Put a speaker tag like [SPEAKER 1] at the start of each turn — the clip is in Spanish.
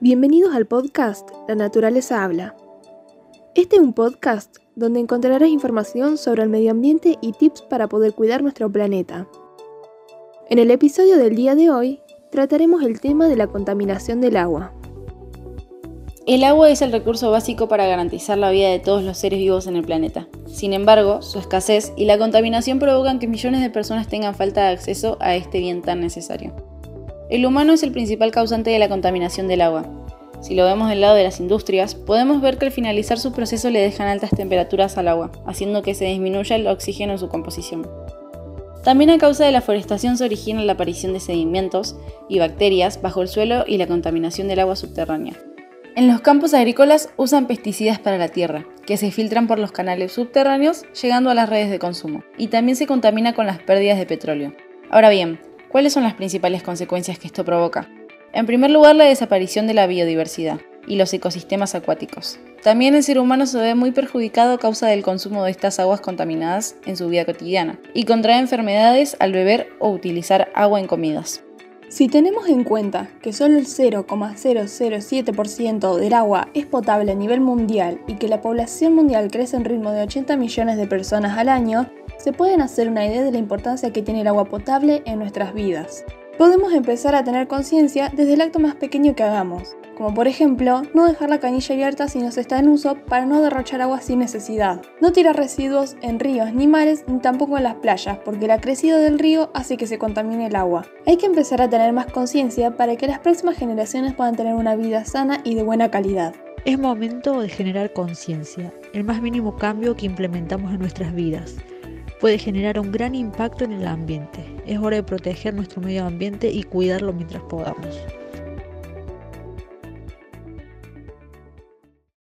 [SPEAKER 1] Bienvenidos al podcast La Naturaleza Habla. Este es un podcast donde encontrarás información sobre el medio ambiente y tips para poder cuidar nuestro planeta. En el episodio del día de hoy trataremos el tema de la contaminación del agua.
[SPEAKER 2] El agua es el recurso básico para garantizar la vida de todos los seres vivos en el planeta. Sin embargo, su escasez y la contaminación provocan que millones de personas tengan falta de acceso a este bien tan necesario. El humano es el principal causante de la contaminación del agua. Si lo vemos del lado de las industrias, podemos ver que al finalizar su proceso le dejan altas temperaturas al agua, haciendo que se disminuya el oxígeno en su composición. También a causa de la forestación se origina la aparición de sedimentos y bacterias bajo el suelo y la contaminación del agua subterránea. En los campos agrícolas usan pesticidas para la tierra, que se filtran por los canales subterráneos llegando a las redes de consumo, y también se contamina con las pérdidas de petróleo. Ahora bien, ¿Cuáles son las principales consecuencias que esto provoca? En primer lugar, la desaparición de la biodiversidad y los ecosistemas acuáticos. También el ser humano se ve muy perjudicado a causa del consumo de estas aguas contaminadas en su vida cotidiana y contrae enfermedades al beber o utilizar agua en comidas.
[SPEAKER 1] Si tenemos en cuenta que solo el 0,007% del agua es potable a nivel mundial y que la población mundial crece en ritmo de 80 millones de personas al año, se pueden hacer una idea de la importancia que tiene el agua potable en nuestras vidas. Podemos empezar a tener conciencia desde el acto más pequeño que hagamos, como por ejemplo, no dejar la canilla abierta si no se está en uso para no derrochar agua sin necesidad. No tirar residuos en ríos ni mares ni tampoco en las playas, porque la crecida del río hace que se contamine el agua. Hay que empezar a tener más conciencia para que las próximas generaciones puedan tener una vida sana y de buena calidad.
[SPEAKER 3] Es momento de generar conciencia, el más mínimo cambio que implementamos en nuestras vidas puede generar un gran impacto en el ambiente. Es hora de proteger nuestro medio ambiente y cuidarlo mientras podamos.